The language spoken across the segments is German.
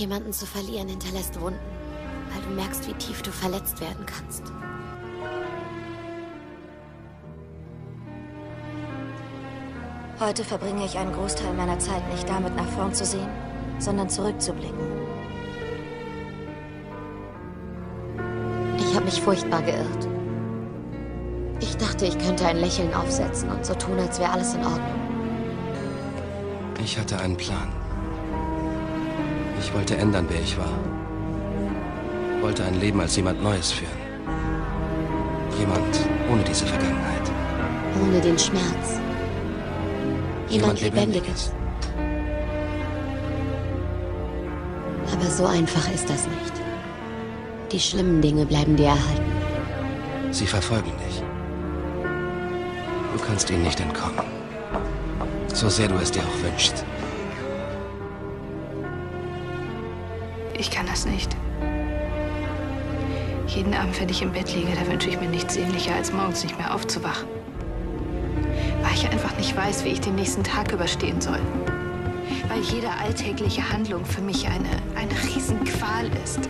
Jemanden zu verlieren hinterlässt Wunden, weil du merkst, wie tief du verletzt werden kannst. Heute verbringe ich einen Großteil meiner Zeit nicht damit nach vorn zu sehen, sondern zurückzublicken. Ich habe mich furchtbar geirrt. Ich dachte, ich könnte ein Lächeln aufsetzen und so tun, als wäre alles in Ordnung. Ich hatte einen Plan. Ich wollte ändern, wer ich war. Wollte ein Leben als jemand Neues führen. Jemand ohne diese Vergangenheit. Ohne den Schmerz. Jemand, Jemand Lebendiges. Aber so einfach ist das nicht. Die schlimmen Dinge bleiben dir erhalten. Sie verfolgen dich. Du kannst ihnen nicht entkommen. So sehr du es dir auch wünschst. Das nicht. Jeden Abend, wenn ich im Bett liege, da wünsche ich mir nichts sehnlicher, als morgens nicht mehr aufzuwachen. Weil ich einfach nicht weiß, wie ich den nächsten Tag überstehen soll. Weil jede alltägliche Handlung für mich eine, eine Riesenqual ist.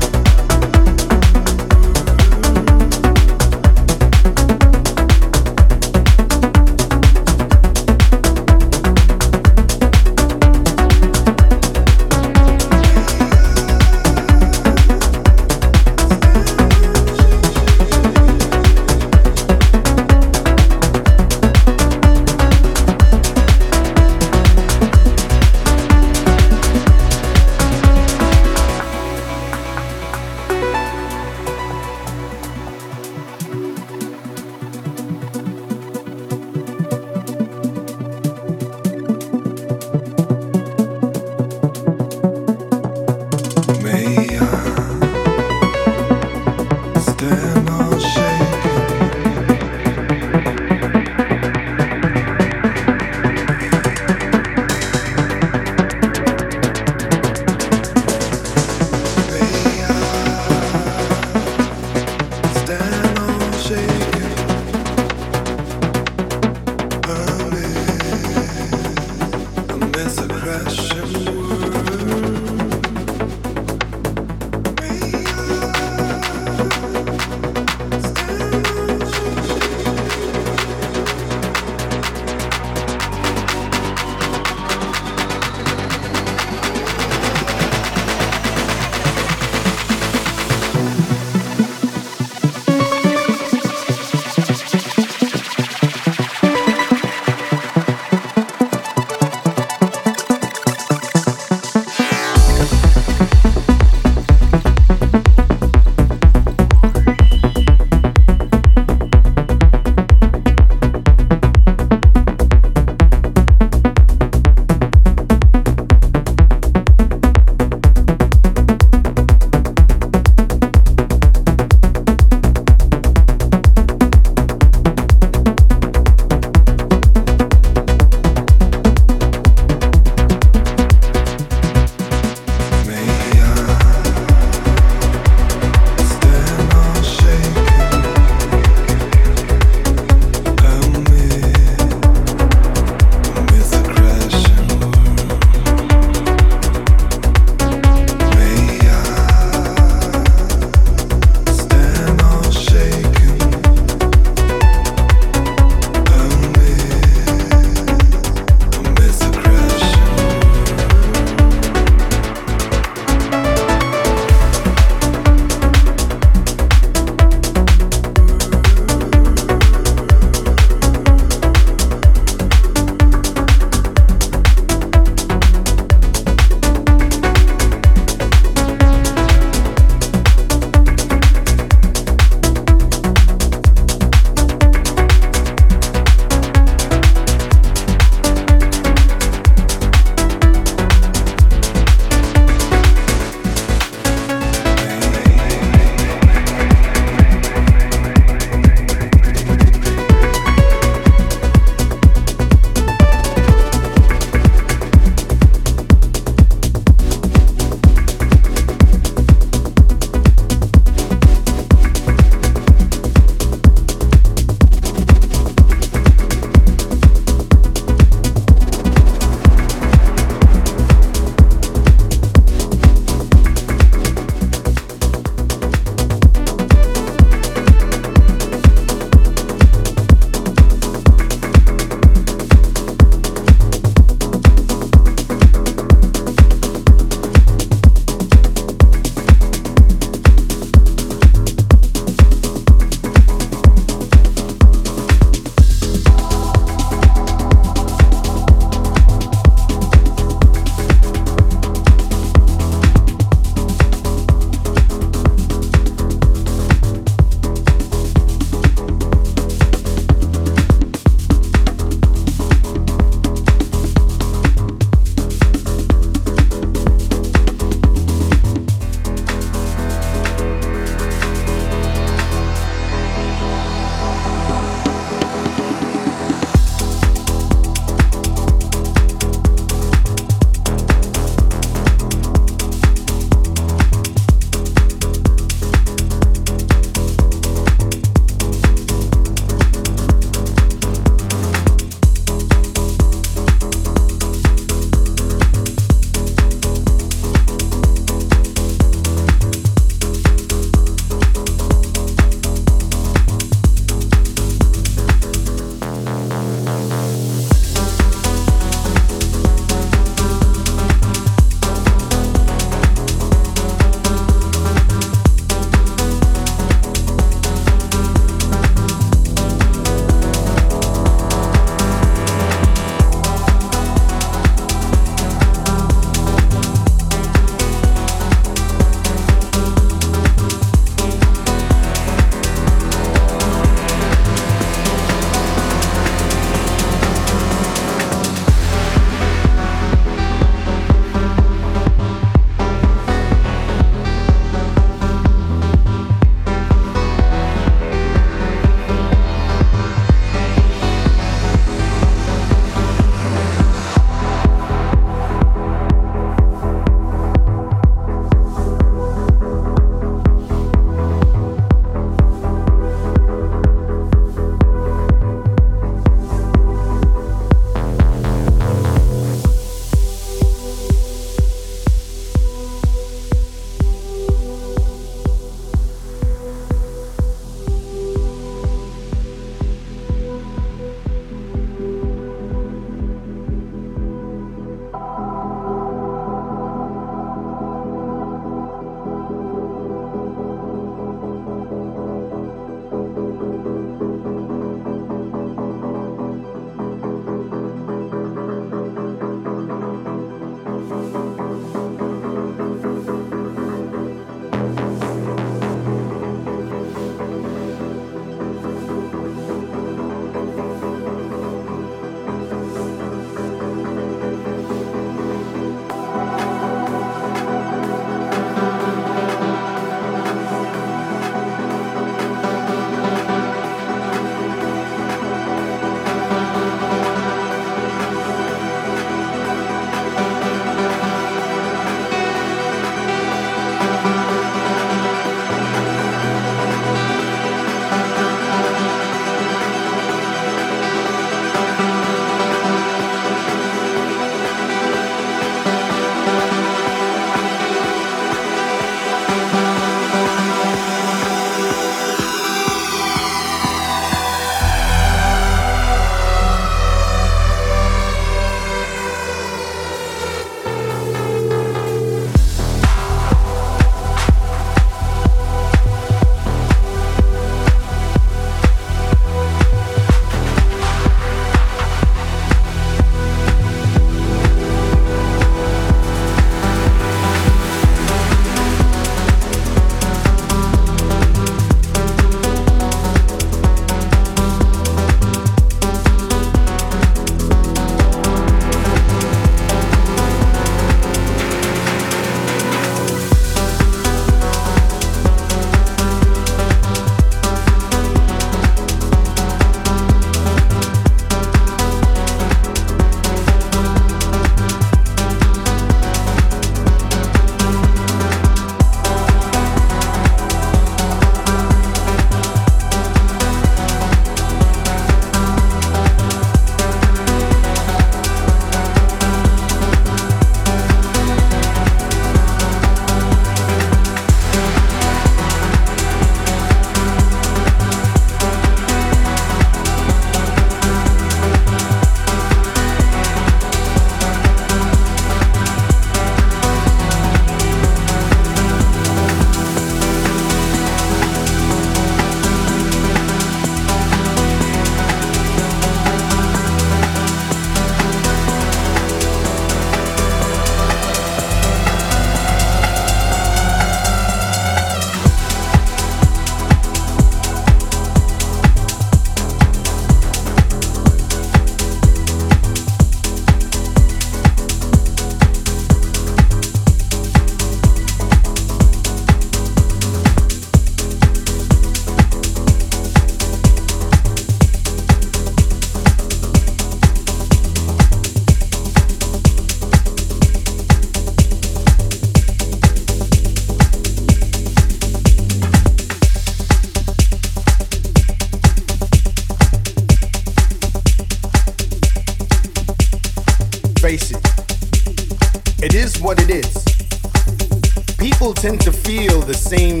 Tend to feel the same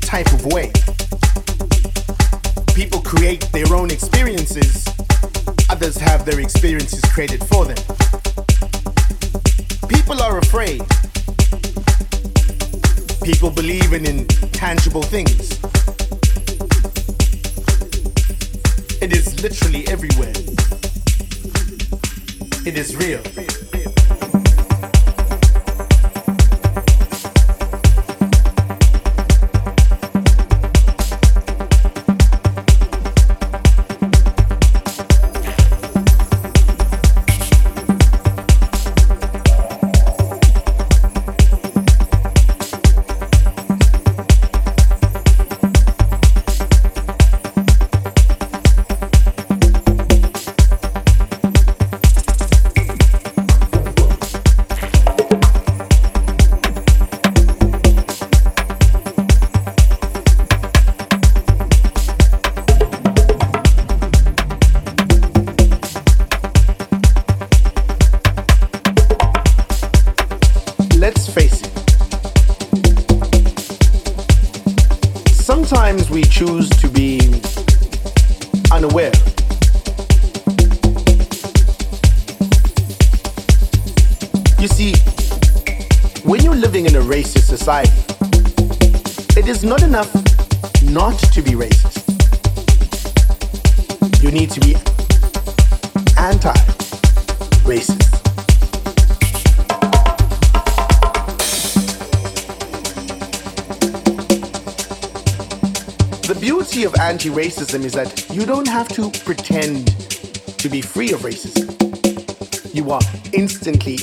type of way. People create their own experiences, others have their experiences created for them. People are afraid. People believe in intangible things.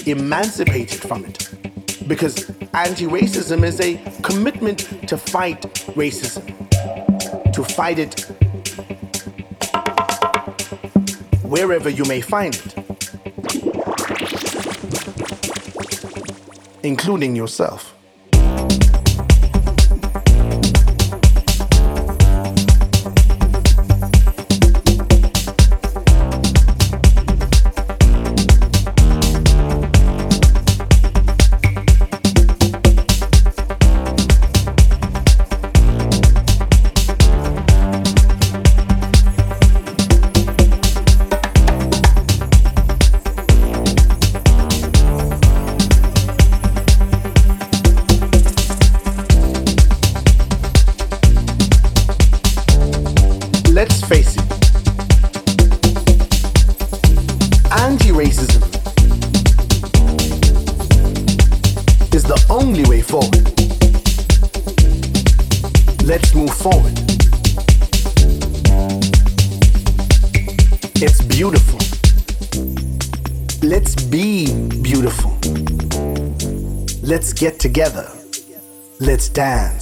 Emancipated from it. Because anti racism is a commitment to fight racism, to fight it wherever you may find it, including yourself. Together. Let's dance.